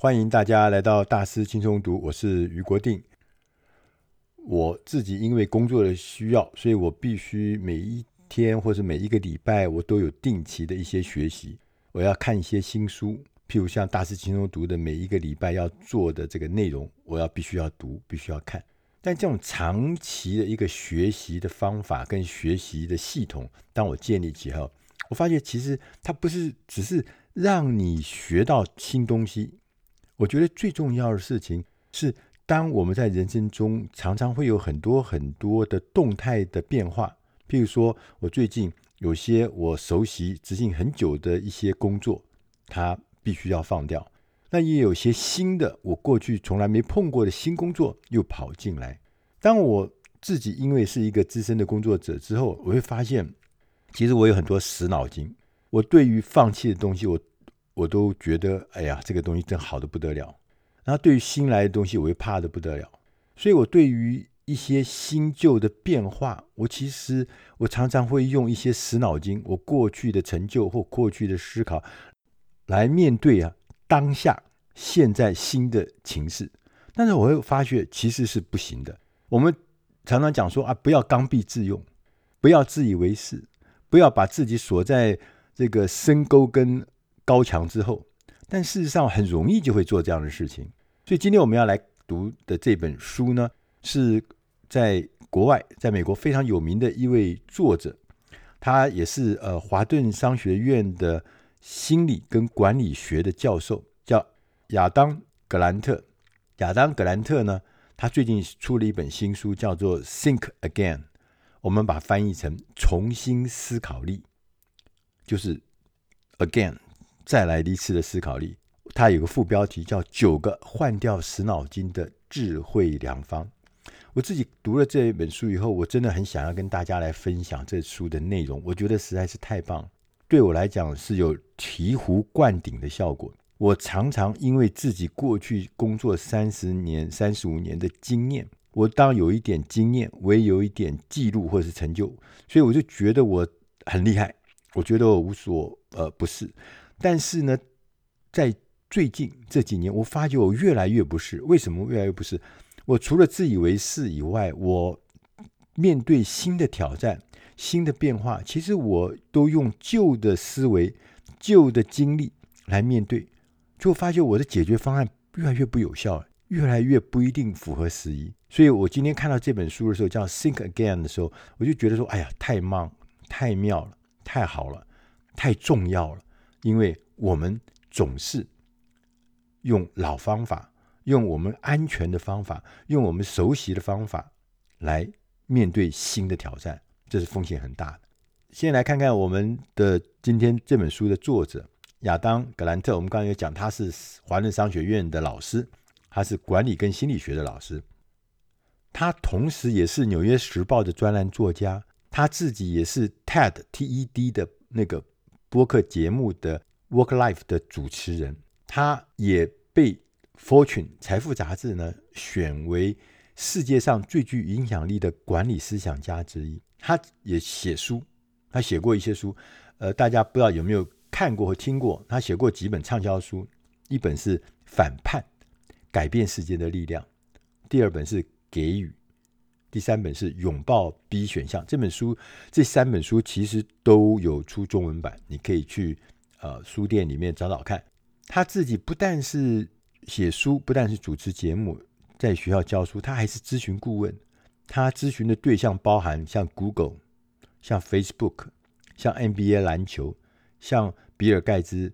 欢迎大家来到大师轻松读，我是余国定。我自己因为工作的需要，所以我必须每一天或者每一个礼拜，我都有定期的一些学习。我要看一些新书，譬如像大师轻松读的每一个礼拜要做的这个内容，我要必须要读，必须要看。但这种长期的一个学习的方法跟学习的系统，当我建立起后，我发现其实它不是只是让你学到新东西。我觉得最重要的事情是，当我们在人生中常常会有很多很多的动态的变化。譬如说，我最近有些我熟悉执行很久的一些工作，它必须要放掉。那也有些新的，我过去从来没碰过的新工作又跑进来。当我自己因为是一个资深的工作者之后，我会发现。其实我有很多死脑筋，我对于放弃的东西，我我都觉得，哎呀，这个东西真好的不得了。然后对于新来的东西，我会怕的不得了。所以我对于一些新旧的变化，我其实我常常会用一些死脑筋，我过去的成就或过去的思考来面对啊当下现在新的情势。但是我会发觉其实是不行的。我们常常讲说啊，不要刚愎自用，不要自以为是。不要把自己锁在这个深沟跟高墙之后，但事实上很容易就会做这样的事情。所以今天我们要来读的这本书呢，是在国外，在美国非常有名的一位作者，他也是呃华顿商学院的心理跟管理学的教授，叫亚当·格兰特。亚当·格兰特呢，他最近出了一本新书，叫做《Think Again》。我们把翻译成“重新思考力”，就是 “again” 再来一次的思考力。它有个副标题叫“九个换掉死脑筋的智慧良方”。我自己读了这一本书以后，我真的很想要跟大家来分享这书的内容。我觉得实在是太棒，对我来讲是有醍醐灌顶的效果。我常常因为自己过去工作三十年、三十五年的经验。我当有一点经验，我也有一点记录或者是成就，所以我就觉得我很厉害，我觉得我无所呃不是。但是呢，在最近这几年，我发觉我越来越不是。为什么越来越不是？我除了自以为是以外，我面对新的挑战、新的变化，其实我都用旧的思维、旧的经历来面对，就发觉我的解决方案越来越不有效，越来越不一定符合时宜。所以我今天看到这本书的时候，叫《Think Again》的时候，我就觉得说：“哎呀，太棒，太妙了，太好了，太重要了。”因为我们总是用老方法，用我们安全的方法，用我们熟悉的方法来面对新的挑战，这是风险很大的。先来看看我们的今天这本书的作者亚当·格兰特。我们刚才有讲，他是华顿商学院的老师，他是管理跟心理学的老师。他同时也是《纽约时报》的专栏作家，他自己也是 TED TED 的那个播客节目的 Work Life 的主持人，他也被 Fortune 财富杂志呢选为世界上最具影响力的管理思想家之一。他也写书，他写过一些书，呃，大家不知道有没有看过或听过？他写过几本畅销书，一本是《反叛：改变世界的力量》，第二本是。给予，第三本是拥抱 B 选项。这本书，这三本书其实都有出中文版，你可以去呃书店里面找找看。他自己不但是写书，不但是主持节目，在学校教书，他还是咨询顾问。他咨询的对象包含像 Google、像 Facebook、像 NBA 篮球、像比尔盖茨，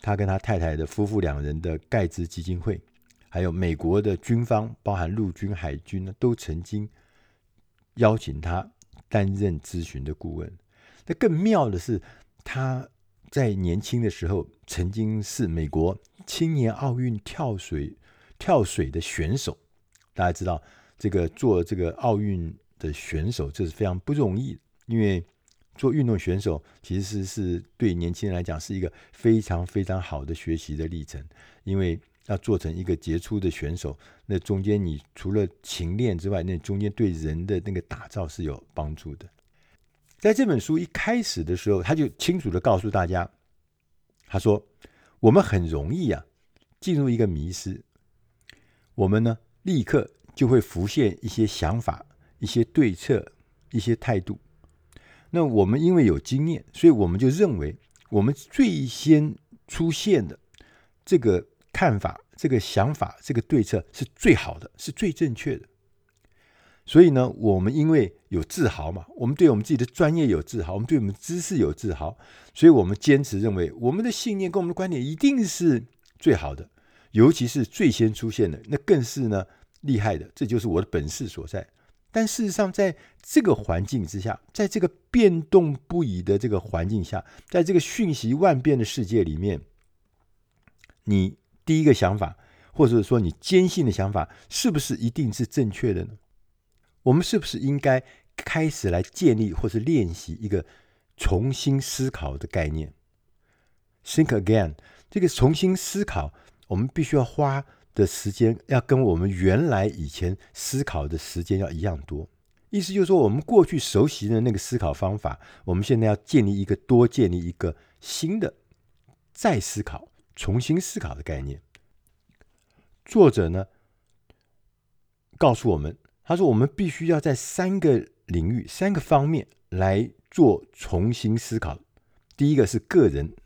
他跟他太太的夫妇两人的盖茨基金会。还有美国的军方，包含陆军、海军呢，都曾经邀请他担任咨询的顾问。那更妙的是，他在年轻的时候曾经是美国青年奥运跳水跳水的选手。大家知道，这个做这个奥运的选手，这是非常不容易，因为做运动选手其实是，对年轻人来讲是一个非常非常好的学习的历程，因为。要做成一个杰出的选手，那中间你除了勤练之外，那中间对人的那个打造是有帮助的。在这本书一开始的时候，他就清楚的告诉大家，他说：“我们很容易啊，进入一个迷失，我们呢立刻就会浮现一些想法、一些对策、一些态度。那我们因为有经验，所以我们就认为我们最先出现的这个看法、这个想法、这个对策是最好的，是最正确的。所以呢，我们因为有自豪嘛，我们对我们自己的专业有自豪，我们对我们知识有自豪，所以我们坚持认为我们的信念跟我们的观点一定是最好的，尤其是最先出现的，那更是呢厉害的，这就是我的本事所在。但事实上，在这个环境之下，在这个变动不已的这个环境下，在这个瞬息万变的世界里面，你第一个想法，或者说你坚信的想法，是不是一定是正确的呢？我们是不是应该开始来建立或是练习一个重新思考的概念？Think again，这个重新思考，我们必须要花的时间要跟我们原来以前思考的时间要一样多。意思就是说，我们过去熟悉的那个思考方法，我们现在要建立一个多建立一个新的再思考、重新思考的概念。作者呢，告诉我们。他说：“我们必须要在三个领域、三个方面来做重新思考。第一个是个人，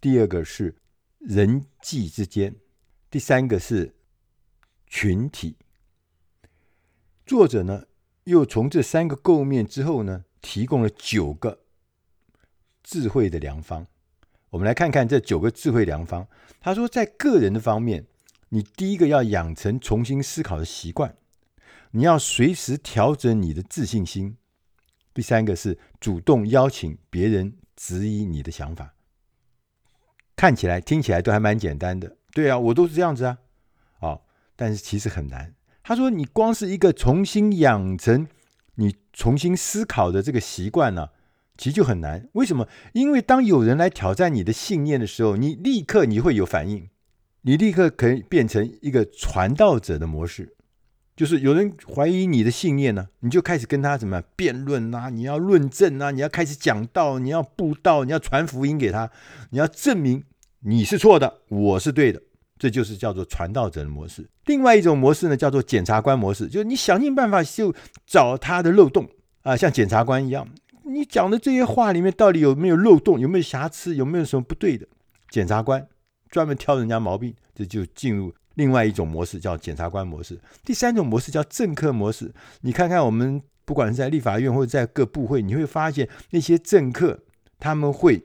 第二个是人际之间，第三个是群体。”作者呢，又从这三个构面之后呢，提供了九个智慧的良方。我们来看看这九个智慧良方。他说，在个人的方面，你第一个要养成重新思考的习惯。你要随时调整你的自信心。第三个是主动邀请别人质疑你的想法。看起来、听起来都还蛮简单的。对啊，我都是这样子啊。哦，但是其实很难。他说，你光是一个重新养成你重新思考的这个习惯呢，其实就很难。为什么？因为当有人来挑战你的信念的时候，你立刻你会有反应，你立刻可以变成一个传道者的模式。就是有人怀疑你的信念呢，你就开始跟他怎么样辩论啊？你要论证啊？你要开始讲道，你要布道，你要传福音给他，你要证明你是错的，我是对的，这就是叫做传道者的模式。另外一种模式呢，叫做检察官模式，就是你想尽办法就找他的漏洞啊，像检察官一样，你讲的这些话里面到底有没有漏洞，有没有瑕疵，有没有什么不对的？检察官专门挑人家毛病，这就进入。另外一种模式叫检察官模式，第三种模式叫政客模式。你看看我们不管是在立法院或者在各部会，你会发现那些政客他们会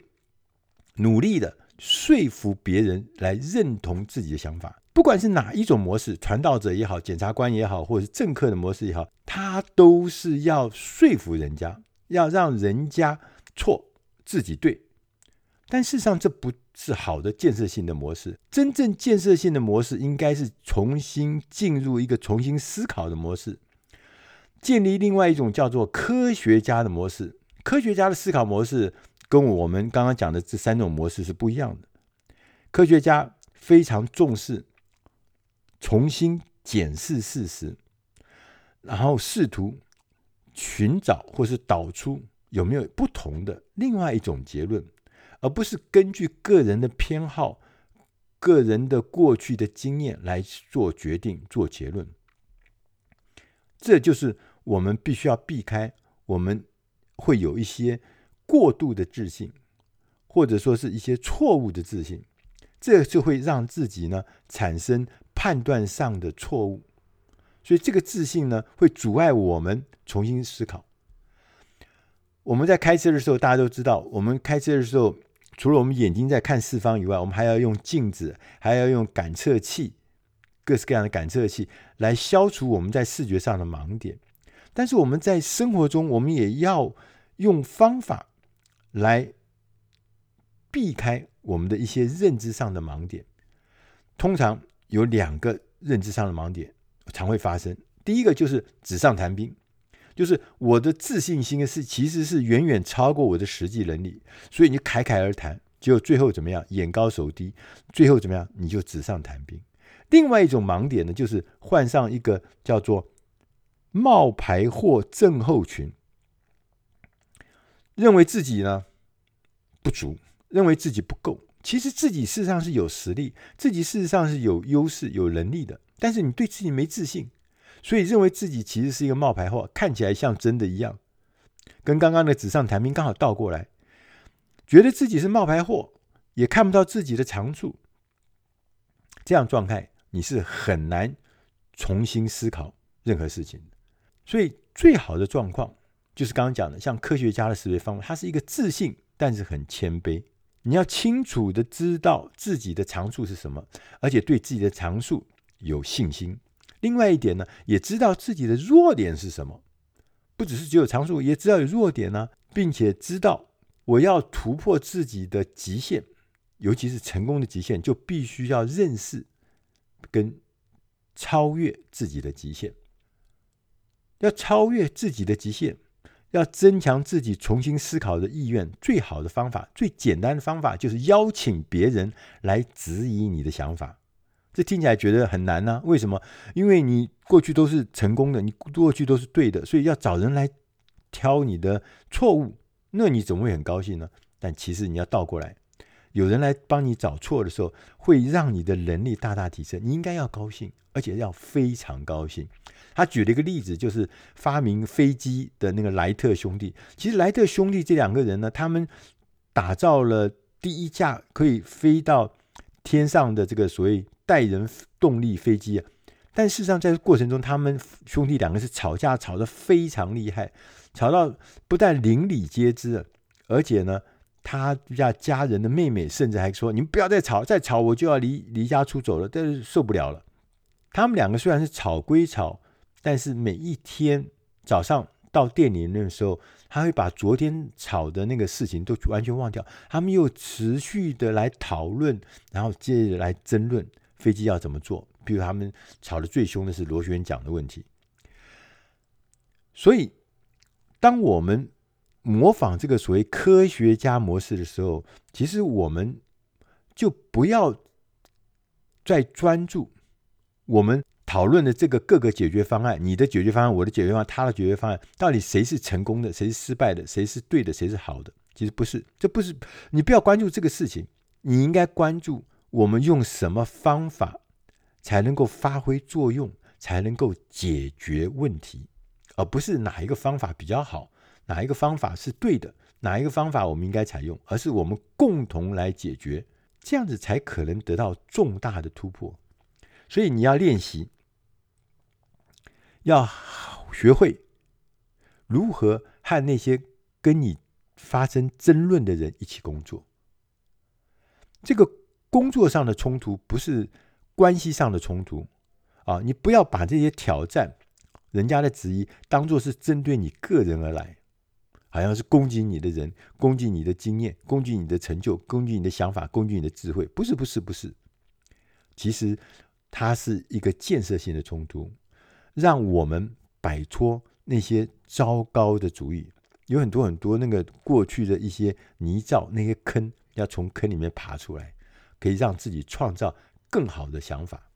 努力的说服别人来认同自己的想法。不管是哪一种模式，传道者也好，检察官也好，或者是政客的模式也好，他都是要说服人家，要让人家错，自己对。但事实上，这不是好的建设性的模式。真正建设性的模式，应该是重新进入一个重新思考的模式，建立另外一种叫做科学家的模式。科学家的思考模式跟我们刚刚讲的这三种模式是不一样的。科学家非常重视重新检视事实，然后试图寻找或是导出有没有不同的另外一种结论。而不是根据个人的偏好、个人的过去的经验来做决定、做结论，这就是我们必须要避开。我们会有一些过度的自信，或者说是一些错误的自信，这就会让自己呢产生判断上的错误。所以，这个自信呢会阻碍我们重新思考。我们在开车的时候，大家都知道，我们开车的时候。除了我们眼睛在看四方以外，我们还要用镜子，还要用感测器，各式各样的感测器来消除我们在视觉上的盲点。但是我们在生活中，我们也要用方法来避开我们的一些认知上的盲点。通常有两个认知上的盲点常会发生。第一个就是纸上谈兵。就是我的自信心是其实是远远超过我的实际能力，所以你侃侃而谈，结果最后怎么样？眼高手低，最后怎么样？你就纸上谈兵。另外一种盲点呢，就是患上一个叫做冒牌货症候群，认为自己呢不足，认为自己不够，其实自己事实上是有实力，自己事实上是有优势、有能力的，但是你对自己没自信，所以认为自己其实是一个冒牌货，看起来像真的一样，跟刚刚的纸上谈兵刚好倒过来，觉得自己是冒牌货，也看不到自己的长处，这样状态你是很难重新思考任何事情的。所以最好的状况就是刚刚讲的，像科学家的思维方法，它是一个自信，但是很谦卑。你要清楚的知道自己的长处是什么，而且对自己的长处有信心。另外一点呢，也知道自己的弱点是什么，不只是只有长处，也知道有弱点呢，并且知道我要突破自己的极限，尤其是成功的极限，就必须要认识跟超越自己的极限。要超越自己的极限。要增强自己重新思考的意愿，最好的方法、最简单的方法，就是邀请别人来质疑你的想法。这听起来觉得很难呢？为什么？因为你过去都是成功的，你过去都是对的，所以要找人来挑你的错误，那你怎么会很高兴呢？但其实你要倒过来，有人来帮你找错的时候，会让你的能力大大提升。你应该要高兴，而且要非常高兴。他举了一个例子，就是发明飞机的那个莱特兄弟。其实莱特兄弟这两个人呢，他们打造了第一架可以飞到天上的这个所谓带人动力飞机啊。但事实上，在这过程中，他们兄弟两个是吵架，吵得非常厉害，吵到不但邻里皆知，而且呢，他家家人的妹妹甚至还说：“你们不要再吵，再吵我就要离离家出走了。”但是受不了了。他们两个虽然是吵归吵。但是每一天早上到店里的时候，他会把昨天吵的那个事情都完全忘掉。他们又持续的来讨论，然后接着来争论飞机要怎么做。比如他们吵得最凶的是螺旋桨的问题。所以，当我们模仿这个所谓科学家模式的时候，其实我们就不要再专注我们。讨论的这个各个解决方案，你的解决方案，我的解决方案，他的解决方案，到底谁是成功的，谁是失败的，谁是对的，谁是好的？其实不是，这不是，你不要关注这个事情，你应该关注我们用什么方法才能够发挥作用，才能够解决问题，而不是哪一个方法比较好，哪一个方法是对的，哪一个方法我们应该采用，而是我们共同来解决，这样子才可能得到重大的突破。所以你要练习。要学会如何和那些跟你发生争论的人一起工作。这个工作上的冲突不是关系上的冲突啊！你不要把这些挑战、人家的质疑当做是针对你个人而来，好像是攻击你的人、攻击你的经验、攻击你的成就、攻击你的想法、攻击你的智慧。不是，不是，不是。其实它是一个建设性的冲突。让我们摆脱那些糟糕的主意，有很多很多那个过去的一些泥沼、那些坑，要从坑里面爬出来，可以让自己创造更好的想法。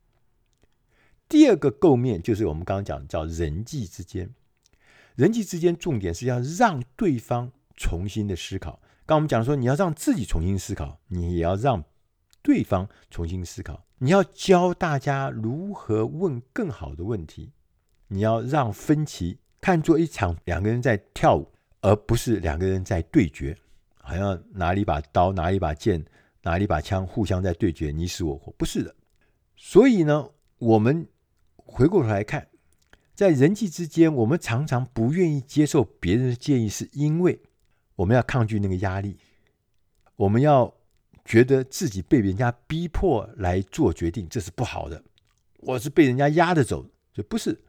第二个构面就是我们刚刚讲的，叫人际之间。人际之间重点是要让对方重新的思考。刚我们讲说，你要让自己重新思考，你也要让对方重新思考。你要教大家如何问更好的问题。你要让分歧看作一场两个人在跳舞，而不是两个人在对决，好像拿了一把刀，拿了一把剑，拿一把枪，互相在对决，你死我活，不是的。所以呢，我们回过头来看，在人际之间，我们常常不愿意接受别人的建议，是因为我们要抗拒那个压力，我们要觉得自己被人家逼迫来做决定，这是不好的。我是被人家压着走，就不是。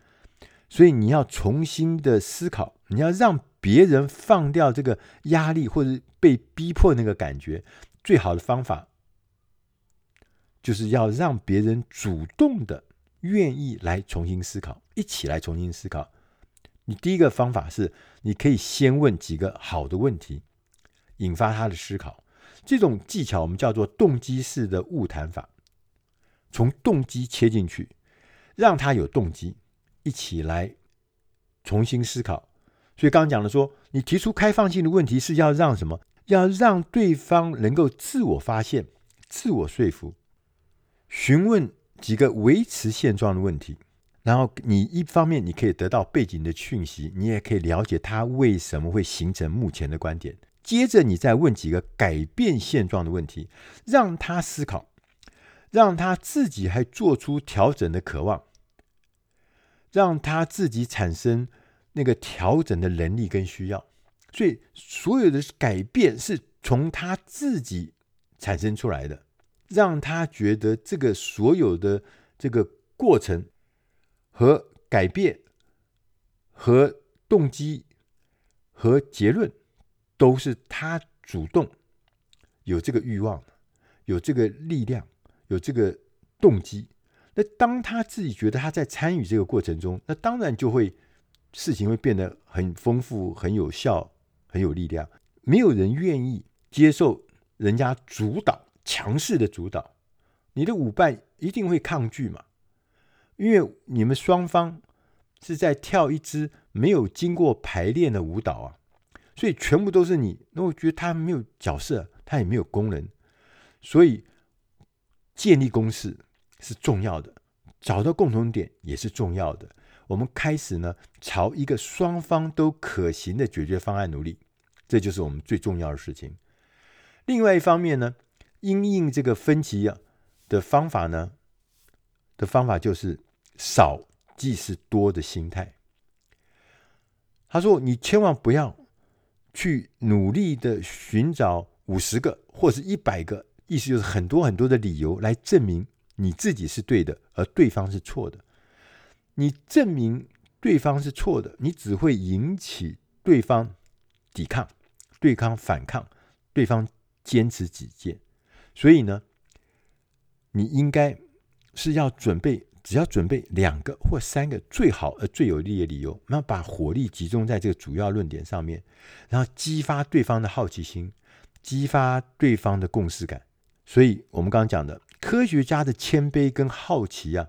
所以你要重新的思考，你要让别人放掉这个压力或者被逼迫那个感觉，最好的方法就是要让别人主动的愿意来重新思考，一起来重新思考。你第一个方法是，你可以先问几个好的问题，引发他的思考。这种技巧我们叫做动机式的误谈法，从动机切进去，让他有动机。一起来重新思考，所以刚刚讲的说，你提出开放性的问题是要让什么？要让对方能够自我发现，自我说服，询问几个维持现状的问题。然后你一方面你可以得到背景的讯息，你也可以了解他为什么会形成目前的观点。接着你再问几个改变现状的问题，让他思考，让他自己还做出调整的渴望，让他自己产生那个调整的能力跟需要。所以所有的改变是从他自己产生出来的，让他觉得这个所有的这个过程。和改变、和动机、和结论，都是他主动有这个欲望、有这个力量、有这个动机。那当他自己觉得他在参与这个过程中，那当然就会事情会变得很丰富、很有效、很有力量。没有人愿意接受人家主导、强势的主导，你的舞伴一定会抗拒嘛。因为你们双方是在跳一支没有经过排练的舞蹈啊，所以全部都是你。那我觉得他没有角色，他也没有功能，所以建立共识是重要的，找到共同点也是重要的。我们开始呢，朝一个双方都可行的解决方案努力，这就是我们最重要的事情。另外一方面呢，因应这个分歧啊的方法呢的方法就是。少即是多的心态。他说：“你千万不要去努力的寻找五十个或是一百个，意思就是很多很多的理由来证明你自己是对的，而对方是错的。你证明对方是错的，你只会引起对方抵抗、对抗反抗、对方坚持己见。所以呢，你应该是要准备。”只要准备两个或三个最好而最有力的理由，然后把火力集中在这个主要论点上面，然后激发对方的好奇心，激发对方的共识感。所以，我们刚刚讲的科学家的谦卑跟好奇啊，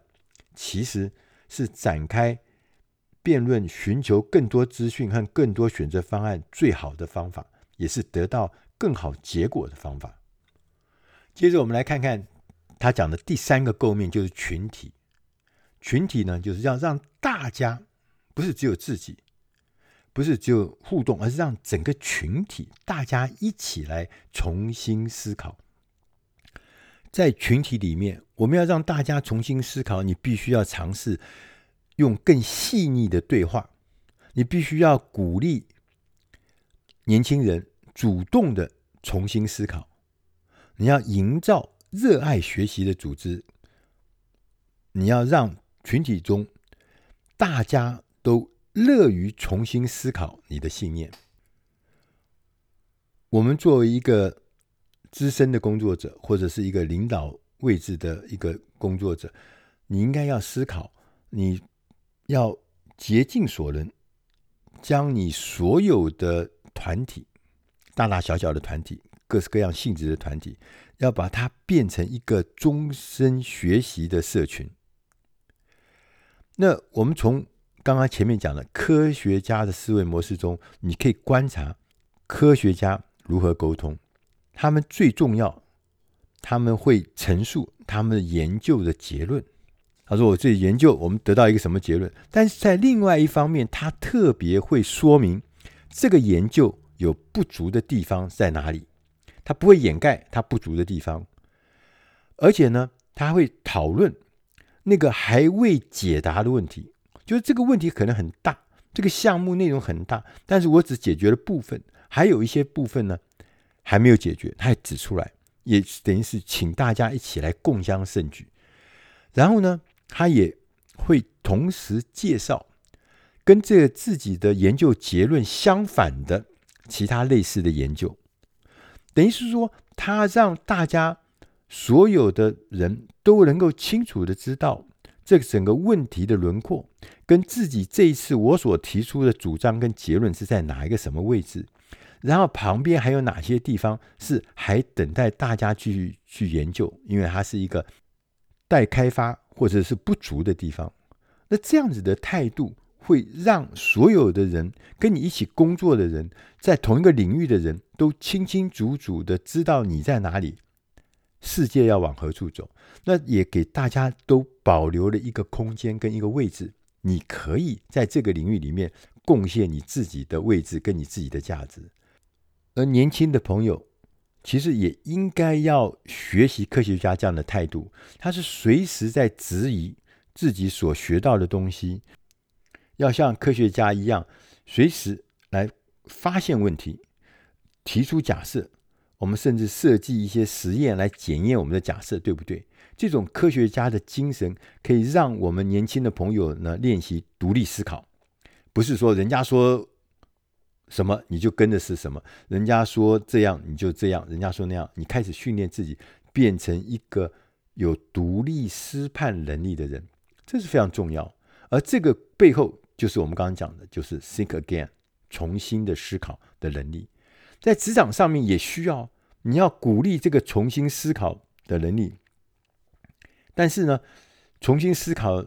其实是展开辩论、寻求更多资讯和更多选择方案最好的方法，也是得到更好结果的方法。接着，我们来看看他讲的第三个构面，就是群体。群体呢，就是要让大家不是只有自己，不是只有互动，而是让整个群体大家一起来重新思考。在群体里面，我们要让大家重新思考，你必须要尝试用更细腻的对话，你必须要鼓励年轻人主动的重新思考，你要营造热爱学习的组织，你要让。群体中，大家都乐于重新思考你的信念。我们作为一个资深的工作者，或者是一个领导位置的一个工作者，你应该要思考，你要竭尽所能，将你所有的团体，大大小小的团体，各式各样性质的团体，要把它变成一个终身学习的社群。那我们从刚刚前面讲的科学家的思维模式中，你可以观察科学家如何沟通。他们最重要，他们会陈述他们的研究的结论。他说：“我这里研究，我们得到一个什么结论？”但是在另外一方面，他特别会说明这个研究有不足的地方在哪里。他不会掩盖他不足的地方，而且呢，他会讨论。那个还未解答的问题，就是这个问题可能很大，这个项目内容很大，但是我只解决了部分，还有一些部分呢还没有解决，他也指出来，也等于是请大家一起来共襄盛举。然后呢，他也会同时介绍跟这个自己的研究结论相反的其他类似的研究，等于是说他让大家。所有的人都能够清楚的知道这整个问题的轮廓，跟自己这一次我所提出的主张跟结论是在哪一个什么位置，然后旁边还有哪些地方是还等待大家去去研究，因为它是一个待开发或者是不足的地方。那这样子的态度会让所有的人跟你一起工作的人，在同一个领域的人都清清楚楚的知道你在哪里。世界要往何处走，那也给大家都保留了一个空间跟一个位置，你可以在这个领域里面贡献你自己的位置跟你自己的价值。而年轻的朋友，其实也应该要学习科学家这样的态度，他是随时在质疑自己所学到的东西，要像科学家一样，随时来发现问题，提出假设。我们甚至设计一些实验来检验我们的假设对不对？这种科学家的精神可以让我们年轻的朋友呢练习独立思考，不是说人家说什么你就跟着是什么，人家说这样你就这样，人家说那样，你开始训练自己变成一个有独立思判能力的人，这是非常重要。而这个背后就是我们刚刚讲的，就是 think again，重新的思考的能力。在职场上面也需要，你要鼓励这个重新思考的能力。但是呢，重新思考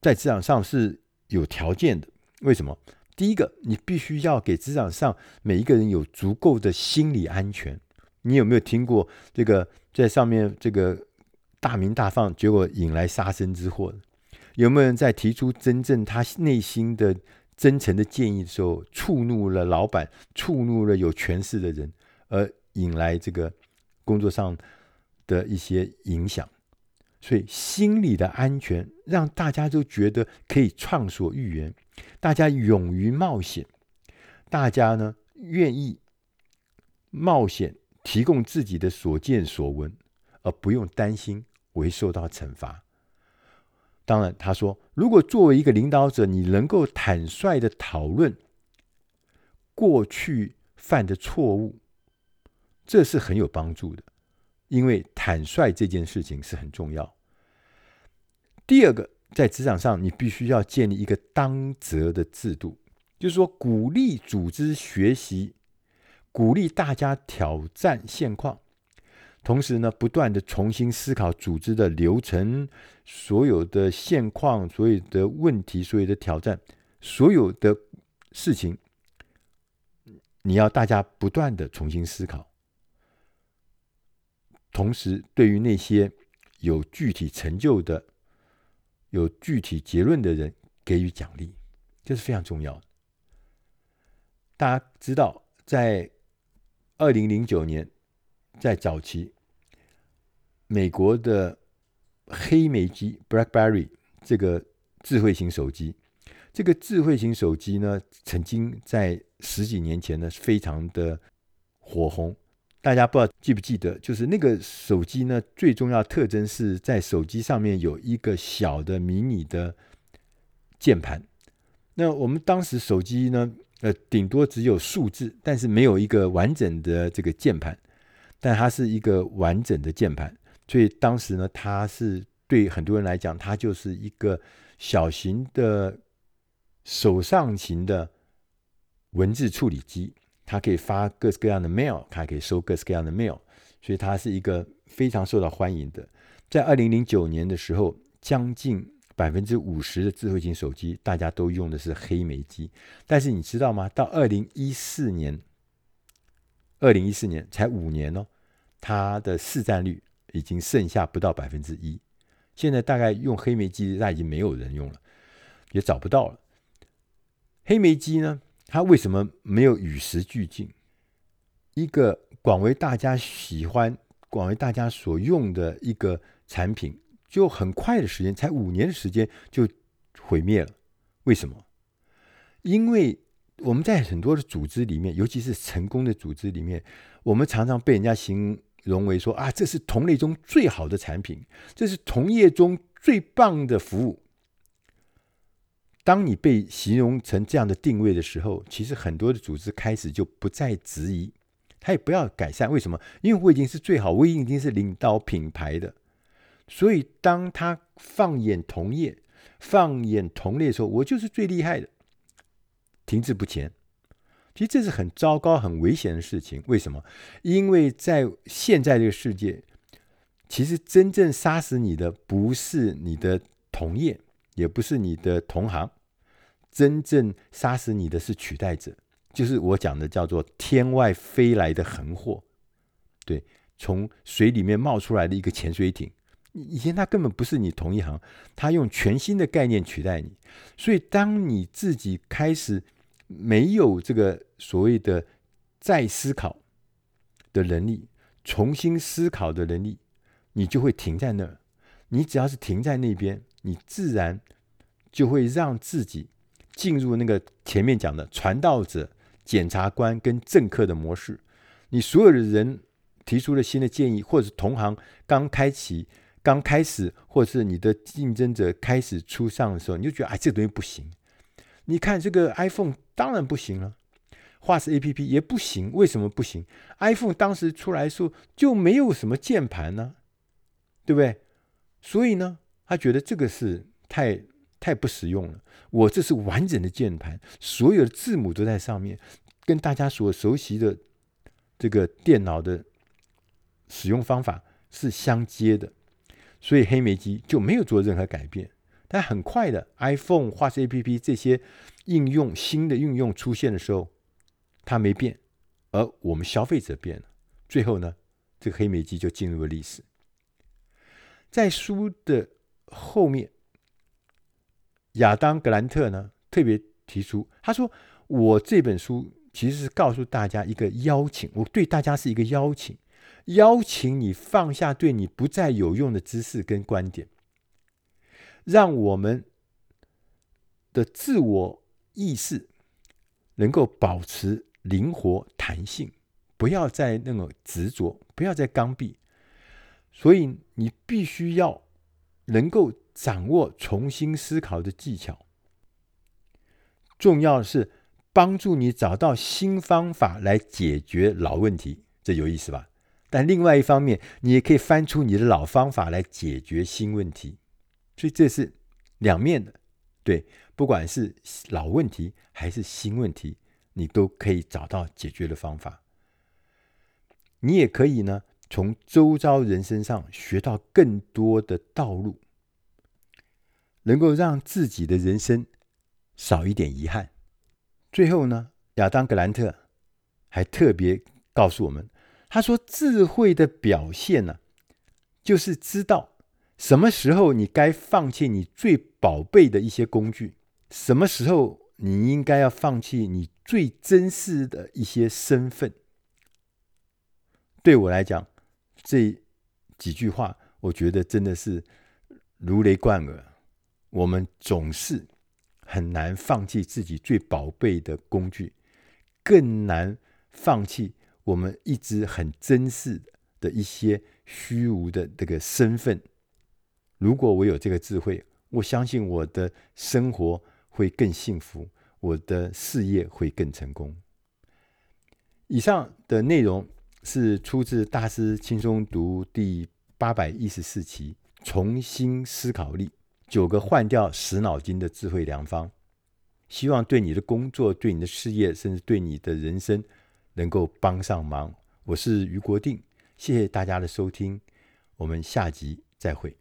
在职场上是有条件的。为什么？第一个，你必须要给职场上每一个人有足够的心理安全。你有没有听过这个在上面这个大鸣大放，结果引来杀身之祸？有没有人在提出真正他内心的？真诚的建议的时候，触怒了老板，触怒了有权势的人，而引来这个工作上的一些影响。所以，心理的安全让大家都觉得可以畅所欲言，大家勇于冒险，大家呢愿意冒险提供自己的所见所闻，而不用担心会受到惩罚。当然，他说，如果作为一个领导者，你能够坦率地讨论过去犯的错误，这是很有帮助的，因为坦率这件事情是很重要。第二个，在职场上，你必须要建立一个当责的制度，就是说，鼓励组织学习，鼓励大家挑战现况。同时呢，不断的重新思考组织的流程，所有的现况、所有的问题、所有的挑战、所有的事情，你要大家不断的重新思考。同时，对于那些有具体成就的、有具体结论的人，给予奖励，这是非常重要的。大家知道，在二零零九年，在早期。美国的黑莓机 BlackBerry 这个智慧型手机，这个智慧型手机呢，曾经在十几年前呢，非常的火红。大家不知道记不记得，就是那个手机呢，最重要特征是在手机上面有一个小的迷你的键盘。那我们当时手机呢，呃，顶多只有数字，但是没有一个完整的这个键盘，但它是一个完整的键盘。所以当时呢，它是对很多人来讲，它就是一个小型的手上型的文字处理机，它可以发各式各样的 mail，它可以收各式各样的 mail，所以它是一个非常受到欢迎的。在二零零九年的时候，将近百分之五十的智慧型手机，大家都用的是黑莓机。但是你知道吗？到二零一四年，二零一四年才五年哦，它的市占率。已经剩下不到百分之一，现在大概用黑莓机，那已经没有人用了，也找不到了。黑莓机呢，它为什么没有与时俱进？一个广为大家喜欢、广为大家所用的一个产品，就很快的时间，才五年的时间就毁灭了。为什么？因为我们在很多的组织里面，尤其是成功的组织里面，我们常常被人家形容。为说啊，这是同类中最好的产品，这是同业中最棒的服务。当你被形容成这样的定位的时候，其实很多的组织开始就不再质疑，他也不要改善。为什么？因为我已经是最好，我已经是领导品牌的。所以当他放眼同业、放眼同类的时候，我就是最厉害的，停滞不前。其实这是很糟糕、很危险的事情。为什么？因为在现在这个世界，其实真正杀死你的不是你的同业，也不是你的同行，真正杀死你的是取代者，就是我讲的叫做天外飞来的横祸。对，从水里面冒出来的一个潜水艇。以前他根本不是你同一行，他用全新的概念取代你。所以，当你自己开始没有这个所谓的再思考的能力，重新思考的能力，你就会停在那儿。你只要是停在那边，你自然就会让自己进入那个前面讲的传道者、检察官跟政客的模式。你所有的人提出了新的建议，或者是同行刚开启。刚开始，或者是你的竞争者开始出上的时候，你就觉得哎，这个东西不行。你看这个 iPhone 当然不行了，画师 APP 也不行。为什么不行？iPhone 当时出来的时候就没有什么键盘呢，对不对？所以呢，他觉得这个是太太不实用了。我这是完整的键盘，所有的字母都在上面，跟大家所熟悉的这个电脑的使用方法是相接的。所以黑莓机就没有做任何改变，但很快的，iPhone、画师 APP 这些应用新的应用出现的时候，它没变，而我们消费者变了。最后呢，这个黑莓机就进入了历史。在书的后面，亚当·格兰特呢特别提出，他说：“我这本书其实是告诉大家一个邀请，我对大家是一个邀请。”邀请你放下对你不再有用的知识跟观点，让我们的自我意识能够保持灵活弹性，不要再那种执着，不要再刚愎。所以你必须要能够掌握重新思考的技巧。重要的是帮助你找到新方法来解决老问题，这有意思吧？但另外一方面，你也可以翻出你的老方法来解决新问题，所以这是两面的。对，不管是老问题还是新问题，你都可以找到解决的方法。你也可以呢，从周遭人身上学到更多的道路，能够让自己的人生少一点遗憾。最后呢，亚当·格兰特还特别告诉我们。他说：“智慧的表现呢、就是知道什么时候你该放弃你最宝贝的一些工具，什么时候你应该要放弃你最珍视的一些身份。”对我来讲，这几句话，我觉得真的是如雷贯耳。我们总是很难放弃自己最宝贝的工具，更难放弃。我们一直很珍视的一些虚无的这个身份，如果我有这个智慧，我相信我的生活会更幸福，我的事业会更成功。以上的内容是出自《大师轻松读》第八百一十四期《重新思考力：九个换掉死脑筋的智慧良方》，希望对你的工作、对你的事业，甚至对你的人生。能够帮上忙，我是余国定，谢谢大家的收听，我们下集再会。